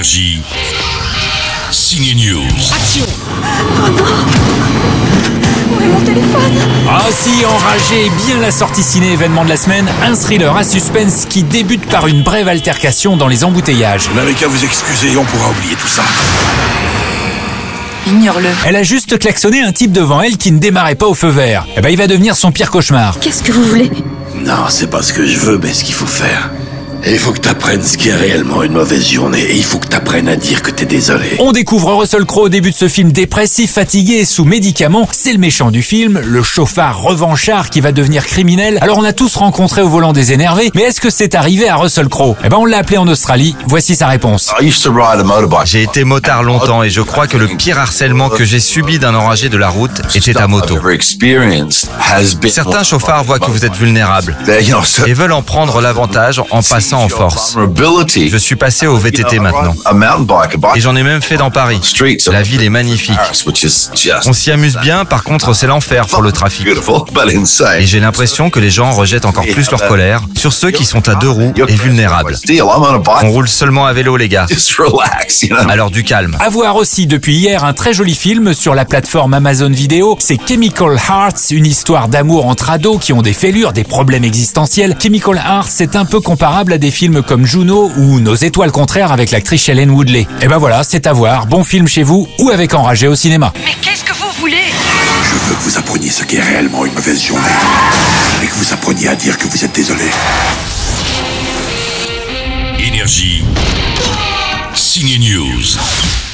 Énergie. Signe News. Action Où est mon téléphone? Ah si, enragé, bien la sortie ciné événement de la semaine, un thriller à suspense qui débute par une brève altercation dans les embouteillages. Vous n'avez qu'à vous excuser, on pourra oublier tout ça. Ignore-le. Elle a juste klaxonné un type devant elle qui ne démarrait pas au feu vert. Eh ben il va devenir son pire cauchemar. Qu'est-ce que vous voulez? Non, c'est pas ce que je veux, mais ce qu'il faut faire. Et il faut que t'apprennes ce qui est réellement une mauvaise journée. Et il faut que t'apprennes à dire que t'es désolé. On découvre Russell Crowe au début de ce film dépressif, fatigué et sous médicaments. C'est le méchant du film, le chauffard revanchard qui va devenir criminel. Alors on a tous rencontré au volant des énervés, mais est-ce que c'est arrivé à Russell Crowe? Eh ben on l'a appelé en Australie. Voici sa réponse. J'ai été motard longtemps et je crois que le pire harcèlement que j'ai subi d'un enragé de la route était à moto. Certains chauffards voient que vous êtes vulnérable et veulent en prendre l'avantage en passant en force. Je suis passé au VTT maintenant et j'en ai même fait dans Paris. La ville est magnifique. On s'y amuse bien, par contre c'est l'enfer pour le trafic. Et j'ai l'impression que les gens rejettent encore plus leur colère sur ceux qui sont à deux roues et vulnérables. On roule seulement à vélo les gars. Alors du calme. À voir aussi depuis hier un très joli film sur la plateforme Amazon Vidéo. C'est Chemical Hearts, une histoire d'amour entre ados qui ont des fêlures, des problèmes existentiels. Chemical Hearts, c'est un peu comparable à des films comme Juno ou Nos étoiles contraires avec l'actrice Shailene Woodley. Et ben voilà, c'est à voir. Bon film chez vous ou avec Enragé au cinéma. Mais qu'est-ce que vous voulez? Je veux que vous appreniez ce qu'est réellement une mauvaise journée. Et que vous appreniez à dire que vous êtes désolé. Énergie. Signe News.